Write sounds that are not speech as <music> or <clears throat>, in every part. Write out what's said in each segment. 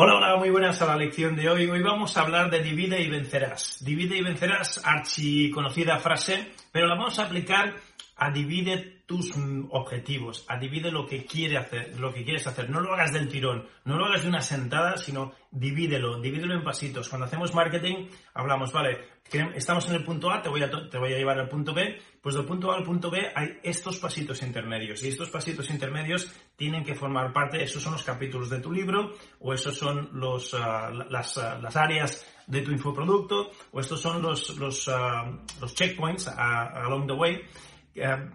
Hola, hola, muy buenas a la lección de hoy. Hoy vamos a hablar de divide y vencerás. Divide y vencerás, archi conocida frase, pero la vamos a aplicar a divide tus objetivos, a divide lo que quiere hacer, lo que quieres hacer. No lo hagas del tirón, no lo hagas de una sentada, sino divídelo, divídelo en pasitos. Cuando hacemos marketing, hablamos, vale, estamos en el punto A, te voy a, te voy a llevar al punto B, pues del punto A al punto B hay estos pasitos intermedios y estos pasitos intermedios tienen que formar parte, esos son los capítulos de tu libro o esos son los, ah, las, ah, las, áreas de tu infoproducto o estos son los, los, ah, los checkpoints along the way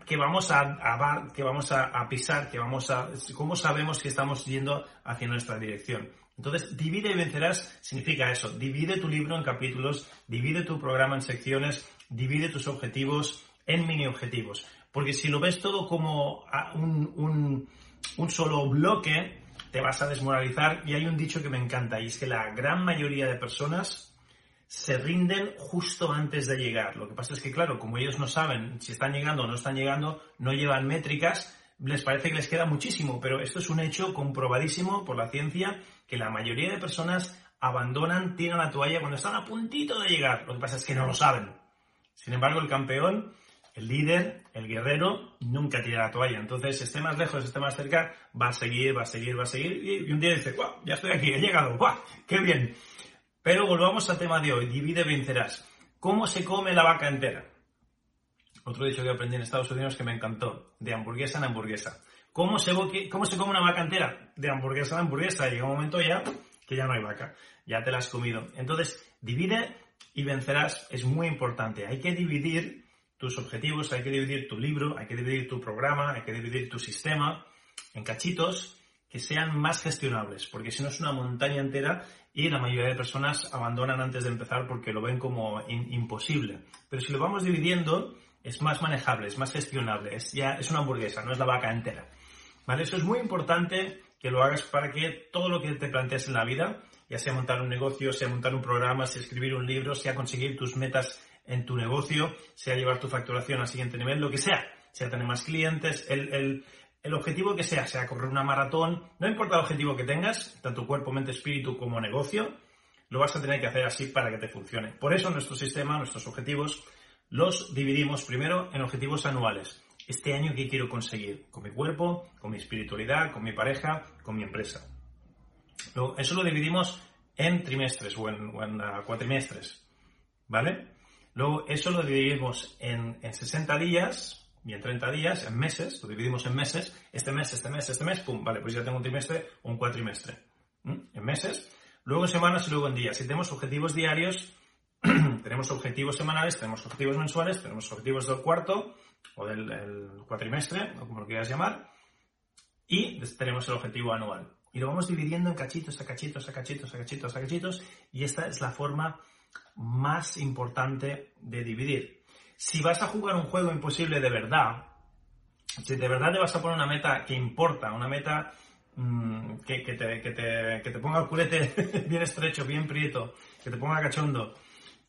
que vamos a, que vamos a, pisar, que vamos a, cómo sabemos que estamos yendo hacia nuestra dirección. Entonces, divide y vencerás significa eso. Divide tu libro en capítulos, divide tu programa en secciones, divide tus objetivos en mini objetivos. Porque si lo ves todo como un, un solo bloque, te vas a desmoralizar. Y hay un dicho que me encanta, y es que la gran mayoría de personas se rinden justo antes de llegar. Lo que pasa es que, claro, como ellos no saben si están llegando o no están llegando, no llevan métricas, les parece que les queda muchísimo, pero esto es un hecho comprobadísimo por la ciencia que la mayoría de personas abandonan, tiran la toalla cuando están a puntito de llegar. Lo que pasa es que no lo saben. Sin embargo, el campeón, el líder, el guerrero, nunca tira la toalla. Entonces, esté más lejos, esté más cerca, va a seguir, va a seguir, va a seguir. Y un día dice, ¡guau! Ya estoy aquí, he llegado, ¡guau! ¡Qué bien! Pero volvamos al tema de hoy, divide vencerás. ¿Cómo se come la vaca entera? Otro dicho que aprendí en Estados Unidos que me encantó, de hamburguesa en hamburguesa. ¿Cómo se, come una vaca entera? De hamburguesa en hamburguesa. Llega un momento ya que ya no hay vaca, ya te la has comido. Entonces, divide y vencerás es muy importante. Hay que dividir tus objetivos, hay que dividir tu libro, hay que dividir tu programa, hay que dividir tu sistema en cachitos que sean más gestionables, porque si no es una montaña entera y la mayoría de personas abandonan antes de empezar porque lo ven como imposible. Pero si lo vamos dividiendo, es más manejable, es más gestionable, es, ya, es una hamburguesa, no es la vaca entera. ¿Vale? Eso es muy importante que lo hagas para que todo lo que te plantees en la vida, ya sea montar un negocio, sea montar un programa, sea escribir un libro, sea conseguir tus metas en tu negocio, sea llevar tu facturación al siguiente nivel, lo que sea, sea tener más clientes, el, el el objetivo que sea, sea correr una maratón, no importa el objetivo que tengas, tanto cuerpo, mente, espíritu como negocio, lo vas a tener que hacer así para que te funcione. Por eso nuestro sistema, nuestros objetivos, los dividimos primero en objetivos anuales. Este año, ¿qué quiero conseguir? Con mi cuerpo, con mi espiritualidad, con mi pareja, con mi empresa. eso lo dividimos en trimestres o en, ah, cuatrimestres. ¿Vale? Luego, eso lo dividimos en, en 60 días, y en 30 días, en meses, lo dividimos en meses, este mes, este mes, este mes, pum, vale, pues ya tengo un trimestre o un cuatrimestre. En meses, luego en semanas y luego en días. Si tenemos objetivos diarios, <clears throat> tenemos objetivos semanales, tenemos objetivos mensuales, tenemos objetivos del cuarto o del cuatrimestre, o como lo quieras llamar, y tenemos el objetivo anual. Y lo vamos dividiendo en cachitos, a cachitos, a cachitos, a cachitos, a cachitos, y esta es la forma más importante de dividir si vas a jugar un juego imposible de verdad, si de verdad te vas a poner una meta que importa, una meta mm, que, te, ponga el culete <laughs> bien estrecho, bien prieto, que te ponga cachondo,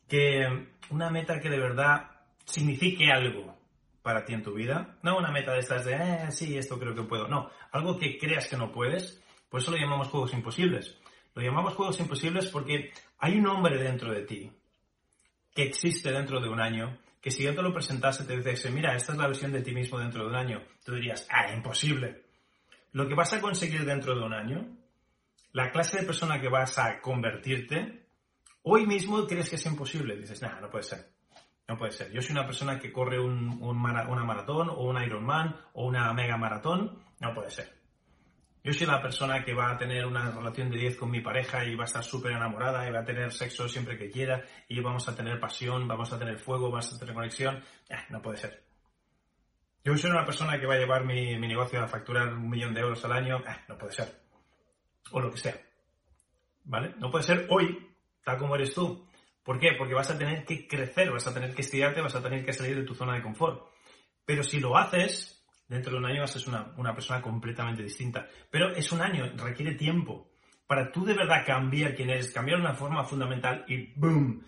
que una meta que de verdad signifique algo para ti en tu vida, no una meta de estas de, eh, sí, esto creo que puedo, no, algo que creas que no puedes, por eso lo llamamos juegos imposibles. Lo llamamos juegos imposibles porque hay un hombre dentro de ti que existe dentro de un año que si yo te lo presentase, te dijese, mira, esta es la versión de ti mismo dentro de un año, tú dirías, ah, imposible. Lo que vas a conseguir dentro de un año, la clase de persona que vas a convertirte, hoy mismo crees que es imposible. Dices, nada, no puede ser. No puede ser. Yo soy una persona que corre un, una maratón o un Ironman o una mega maratón. No puede ser. Yo soy la persona que va a tener una relación de 10 con mi pareja y va a estar súper enamorada y va a tener sexo siempre que quiera y vamos a tener pasión, vamos a tener fuego, vamos a tener conexión. Eh, no puede ser. Yo soy una persona que va a llevar mi, negocio a facturar un millón de euros al año. Ah, no puede ser. O lo que sea. ¿Vale? No puede ser hoy, tal como eres tú. ¿Por qué? Porque vas a tener que crecer, vas a tener que estirarte, vas a tener que salir de tu zona de confort. Pero si lo haces, dentro de un año vas a ser una, persona completamente distinta. Pero es un año, requiere tiempo. Para tú de verdad cambiar quién eres, cambiar de una forma fundamental y ¡boom!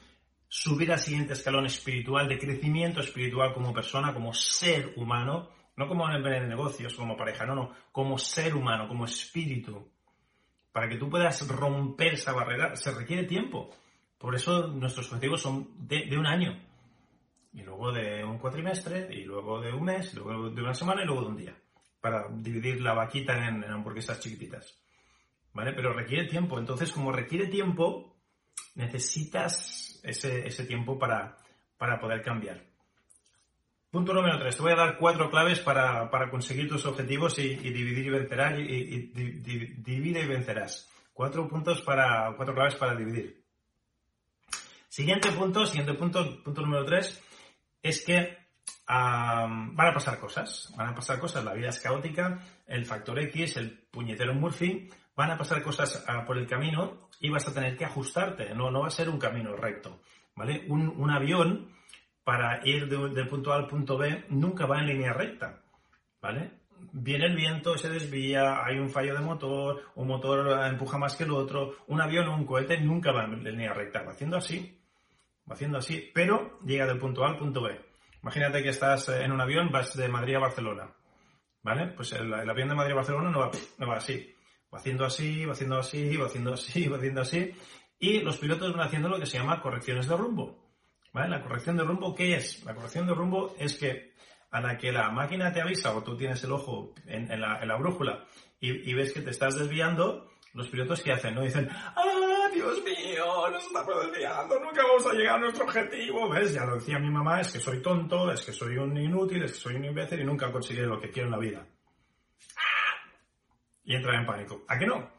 subir al siguiente escalón espiritual, de crecimiento espiritual como persona, como ser humano, no como en el negocios, como pareja, no, no, como ser humano, como espíritu. Para que tú puedas romper esa barrera se requiere tiempo. Por eso nuestros objetivos son de, un año. Y luego de un cuatrimestre, y luego de un mes, y luego de una semana y luego de un día. Para dividir la vaquita en, en hamburguesas chiquititas. ¿Vale? Pero requiere tiempo. Entonces, como requiere tiempo, necesitas ese, tiempo para, poder cambiar. Punto número 3. Te voy a dar cuatro claves para, conseguir tus objetivos y, dividir y vencerás. Y, divide y vencerás. Cuatro puntos para, cuatro claves para dividir. Siguiente punto, siguiente punto, punto número 3, es que van a pasar cosas. Van a pasar cosas. La vida es caótica. El factor X, el puñetero Murphy, van a pasar cosas ah, por el camino y vas a tener que ajustarte, no, no va a ser un camino recto, ¿vale? Un, avión para ir del punto A al punto B nunca va en línea recta, ¿vale? Viene el viento, se desvía, hay un fallo de motor, un motor empuja más que el otro, un avión o un cohete nunca va en línea recta, va haciendo así, haciendo así, pero llega del punto A al punto B. Imagínate que estás en un avión, vas de Madrid a Barcelona, ¿vale? Pues el, avión de Madrid a Barcelona no va, así, Va haciendo así, va haciendo así, va haciendo así, <laughs> va haciendo así. Y los pilotos van haciendo lo que se llama correcciones de rumbo. ¿Vale? La corrección de rumbo, ¿qué es? La corrección de rumbo es que a la que la máquina te avisa o tú tienes el ojo en, la, brújula y, ves que te estás desviando, los pilotos ¿qué hacen? No dicen, ¡ah, Dios mío! Nos estamos desviando, nunca vamos a llegar a nuestro objetivo. ¿Ves? Ya lo decía mi mamá, es que soy tonto, es que soy un inútil, es que soy un imbécil y nunca conseguiré lo que quiero en la vida y entra en pánico. ¿A qué no?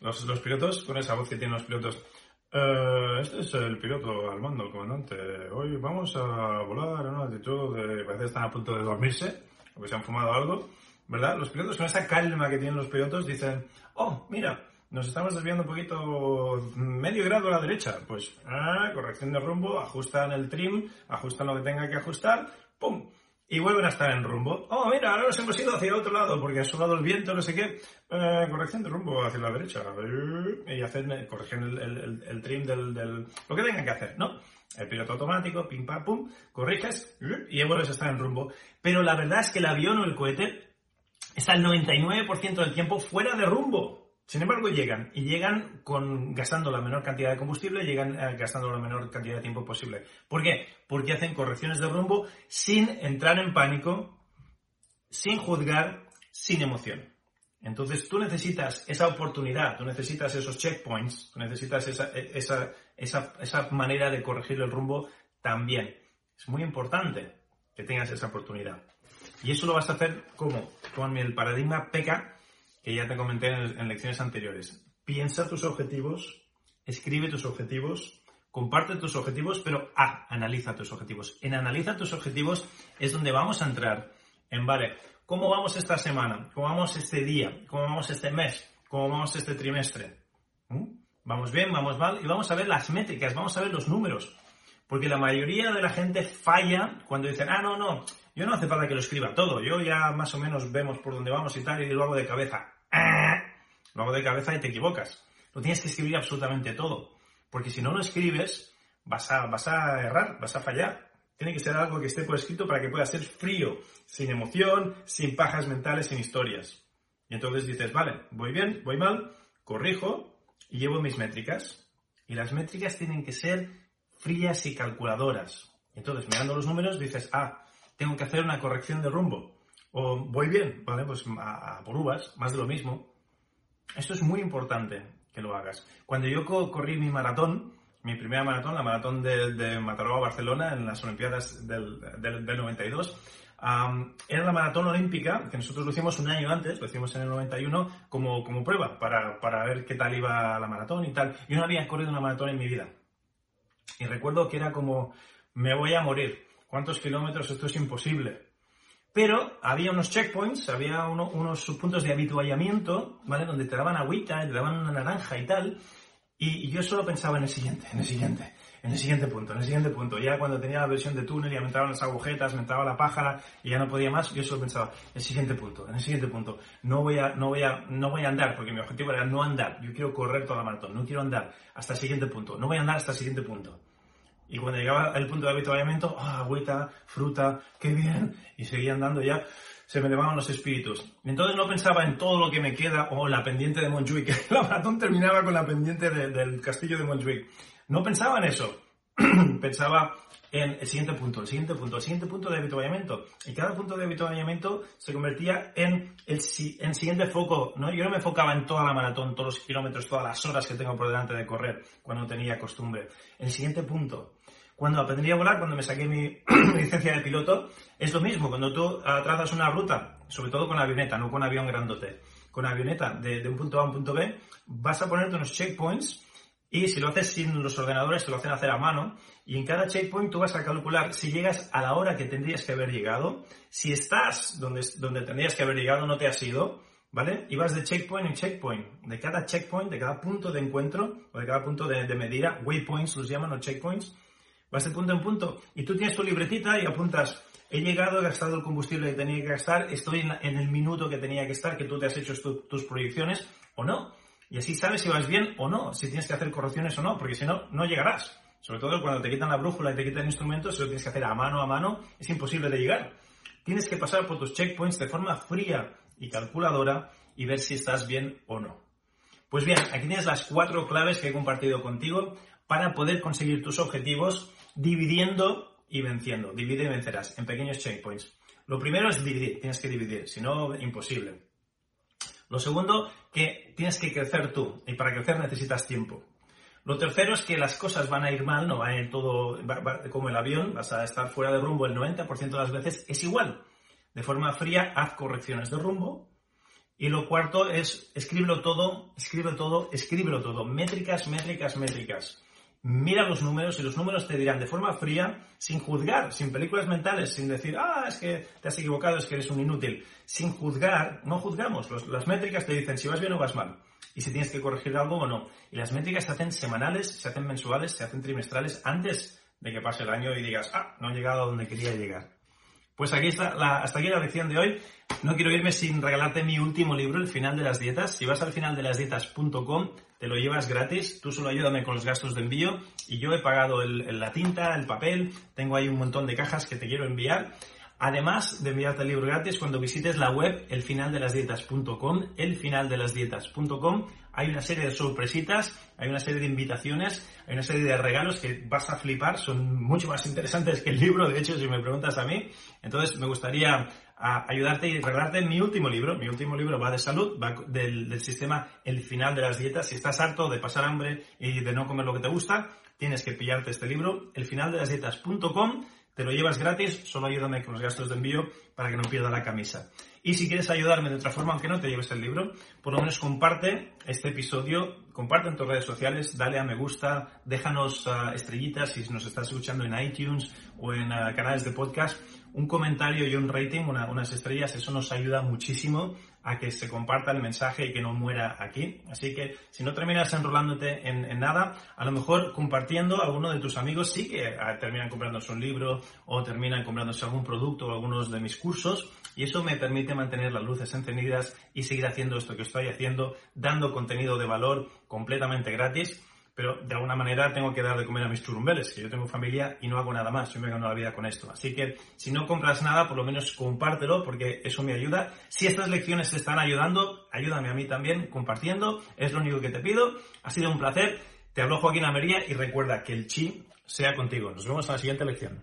Los, los pilotos, con esa voz que tienen los pilotos, eh, este es el piloto al mando, comandante. Hoy vamos a volar a una altitud de... Parece que están a punto de dormirse, o que se han fumado algo, ¿verdad? Los pilotos, con esa calma que tienen los pilotos, dicen, oh, mira, nos estamos desviando un poquito medio grado a la derecha. Pues, ah, corrección de rumbo, ajustan el trim, ajustan lo que tenga que ajustar, ¡pum! y vuelven a estar en rumbo. Oh, mira, ahora nos hemos ido hacia el otro lado porque ha soplado el viento, no sé qué. Eh, corrección de rumbo hacia la derecha. Y hacen, corrigen el, trim del, Lo que tengan que hacer, ¿no? El piloto automático, pim, pam, pum, corriges y vuelves a estar en rumbo. Pero la verdad es que el avión o el cohete está el 99% del tiempo fuera de rumbo. Sin embargo, llegan y llegan con, gastando la menor cantidad de combustible, llegan eh, gastando la menor cantidad de tiempo posible. ¿Por qué? Porque hacen correcciones de rumbo sin entrar en pánico, sin juzgar, sin emoción. Entonces tú necesitas esa oportunidad, tú necesitas esos checkpoints, tú necesitas esa, esa, esa, esa manera de corregir el rumbo también. Es muy importante que tengas esa oportunidad. Y eso lo vas a hacer como con el paradigma PECA, que ya te comenté en, lecciones anteriores. Piensa tus objetivos, escribe tus objetivos, comparte tus objetivos, pero ah, analiza tus objetivos. En analiza tus objetivos es donde vamos a entrar en, vale, ¿cómo vamos esta semana? ¿Cómo vamos este día? ¿Cómo vamos este mes? ¿Cómo vamos este trimestre? ¿Mm? ¿Vamos bien? ¿Vamos mal? Y vamos a ver las métricas, vamos a ver los números. Porque la mayoría de la gente falla cuando dicen, ah, no, no, yo no hace falta que lo escriba todo, yo ya más o menos vemos por dónde vamos y tal, y lo hago de cabeza. Lo hago de cabeza y te equivocas. Lo tienes que escribir absolutamente todo. Porque si no lo escribes, vas a, vas a errar, vas a fallar. Tiene que ser algo que esté por escrito para que pueda ser frío, sin emoción, sin pajas mentales, sin historias. Y entonces dices, vale, voy bien, voy mal, corrijo y llevo mis métricas. Y las métricas tienen que ser frías y calculadoras. Entonces, mirando los números, dices, ah, tengo que hacer una corrección de rumbo. Voy bien, ¿vale? Pues a, por uvas, más de lo mismo. Esto es muy importante que lo hagas. Cuando yo corrí mi maratón, mi primera maratón, la maratón de, de Mataró a Barcelona en las Olimpiadas del, del, 92, era la maratón olímpica, que nosotros lo hicimos un año antes, lo hicimos en el 91, como, como prueba, para, para ver qué tal iba la maratón y tal. Yo no había corrido una maratón en mi vida. Y recuerdo que era como, me voy a morir ¿Cuántos kilómetros? Esto es imposible. Pero había unos checkpoints, había unos puntos de habituallamiento, ¿vale? Donde te daban agüita, te daban una naranja y tal. Y, yo solo pensaba en el siguiente, en el siguiente, en el siguiente punto, en el siguiente punto. Ya cuando tenía la versión de túnel y me entraban las agujetas, me entraba la pájara y ya no podía más, yo solo pensaba, en el siguiente punto, en el siguiente punto. No voy a, no voy a, no voy a andar, porque mi objetivo era no andar. Yo quiero correr toda la maratón, no quiero andar hasta el siguiente punto, no voy a andar hasta el siguiente punto. Y cuando llegaba el punto de habituallamiento, ah, agüita, fruta, qué bien, y seguía andando ya se me elevaban los espíritus. Entonces no pensaba en todo lo que me queda o la pendiente de Montjuic, <laughs> la maratón terminaba con la pendiente del castillo de Montjuic. No pensaba en eso. <clears throat> pensaba en el siguiente punto, el siguiente punto, el siguiente punto de habituallamiento. Y cada punto de habituallamiento se convertía en el en siguiente foco. ¿no? Yo no me enfocaba en toda la maratón, todos los kilómetros, todas las horas que tengo por delante de correr cuando tenía costumbre. El siguiente punto, cuando aprendí a volar, cuando me saqué <clears throat> mi licencia de piloto, es lo mismo. Cuando tú trazas una ruta, sobre todo con avioneta, no con avión grandote, con avioneta de, un punto A a un punto B, vas a ponerte unos checkpoints y si lo haces sin los ordenadores, te lo hacen hacer a mano. Y en cada checkpoint tú vas a calcular si llegas a la hora que tendrías que haber llegado, si estás donde, donde tendrías que haber llegado, no te has ido, ¿vale? Y vas de checkpoint en checkpoint, de cada checkpoint, de cada punto de encuentro o de cada punto de, de medida, waypoints los llaman o checkpoints, vas de punto en punto y tú tienes tu libretita y apuntas, he llegado, he gastado el combustible que tenía que gastar, estoy en, el minuto que tenía que estar, que tú te has hecho tus proyecciones o no. Y así sabes si vas bien o no, si tienes que hacer correcciones o no, porque si no, no llegarás. Sobre todo cuando te quitan la brújula y te quitan el instrumento, si lo tienes que hacer a mano a mano, es imposible de llegar. Tienes que pasar por tus checkpoints de forma fría y calculadora y ver si estás bien o no. Pues bien, aquí tienes las cuatro claves que he compartido contigo para poder conseguir tus objetivos dividiendo y venciendo. Divide y vencerás en pequeños checkpoints. Lo primero es dividir, tienes que dividir, si no, imposible. Lo segundo, que tienes que crecer tú, y para crecer necesitas tiempo. Lo tercero es que las cosas van a ir mal, no va a ir todo como el avión, vas a estar fuera de rumbo el 90% de las veces, es igual. De forma fría, haz correcciones de rumbo. Y lo cuarto es, escríbelo todo, escribe todo, escríbelo todo. Métricas, métricas, métricas mira los números y los números te dirán de forma fría, sin juzgar, sin películas mentales, sin decir, ah, es que te has equivocado, es que eres un inútil. Sin juzgar, no juzgamos. las métricas te dicen si vas bien o vas mal. Y si tienes que corregir algo o no. Y las métricas se hacen semanales, se hacen mensuales, se hacen trimestrales antes de que pase el año y digas, ah, no he llegado a donde quería llegar. Pues aquí está la, hasta aquí la lección de hoy. No quiero irme sin regalarte mi último libro, El final de las dietas. Si vas al final de las dietas.com, te lo llevas gratis. Tú solo ayúdame con los gastos de envío y yo he pagado la tinta, el papel. Tengo ahí un montón de cajas que te quiero enviar. Además de enviarte el libro gratis, cuando visites la web elfinaldelasdietas.com, elfinaldelasdietas.com, hay una serie de sorpresitas, hay una serie de invitaciones, hay una serie de regalos que vas a flipar, son mucho más interesantes que el libro, de hecho, si me preguntas a mí. Entonces, me gustaría ayudarte y regalarte mi último libro. Mi último libro va de salud, va del, del sistema El final de las dietas. Si estás harto de pasar hambre y de no comer lo que te gusta, tienes que pillarte este libro, elfinaldelasdietas.com te lo llevas gratis, solo ayúdame con los gastos de envío para que no pierda la camisa. Y si quieres ayudarme de otra forma, aunque no te lleves el libro, por lo menos comparte este episodio, comparte en tus redes sociales, dale a me gusta, déjanos ah, estrellitas si nos estás escuchando en iTunes o en ah, canales de podcast, un comentario y un rating, unas estrellas, eso nos ayuda muchísimo a que se comparta el mensaje y que no muera aquí. Así que si no terminas enrolándote en, nada, a lo mejor compartiendo a alguno de tus amigos sí que ah, terminan comprándose un libro o terminan comprándose algún producto o algunos de mis cursos y eso me permite mantener las luces encendidas y seguir haciendo esto que estoy haciendo, dando contenido de valor completamente gratis pero de alguna manera tengo que dar de comer a mis churumbeles, que yo tengo familia y no hago nada más, yo me gano la vida con esto. Así que si no compras nada, por lo menos compártelo, porque eso me ayuda. Si estas lecciones te están ayudando, ayúdame a mí también compartiendo, es lo único que te pido. Ha sido un placer, te hablo Joaquín Amería y recuerda que el chi sea contigo. Nos vemos en la siguiente lección.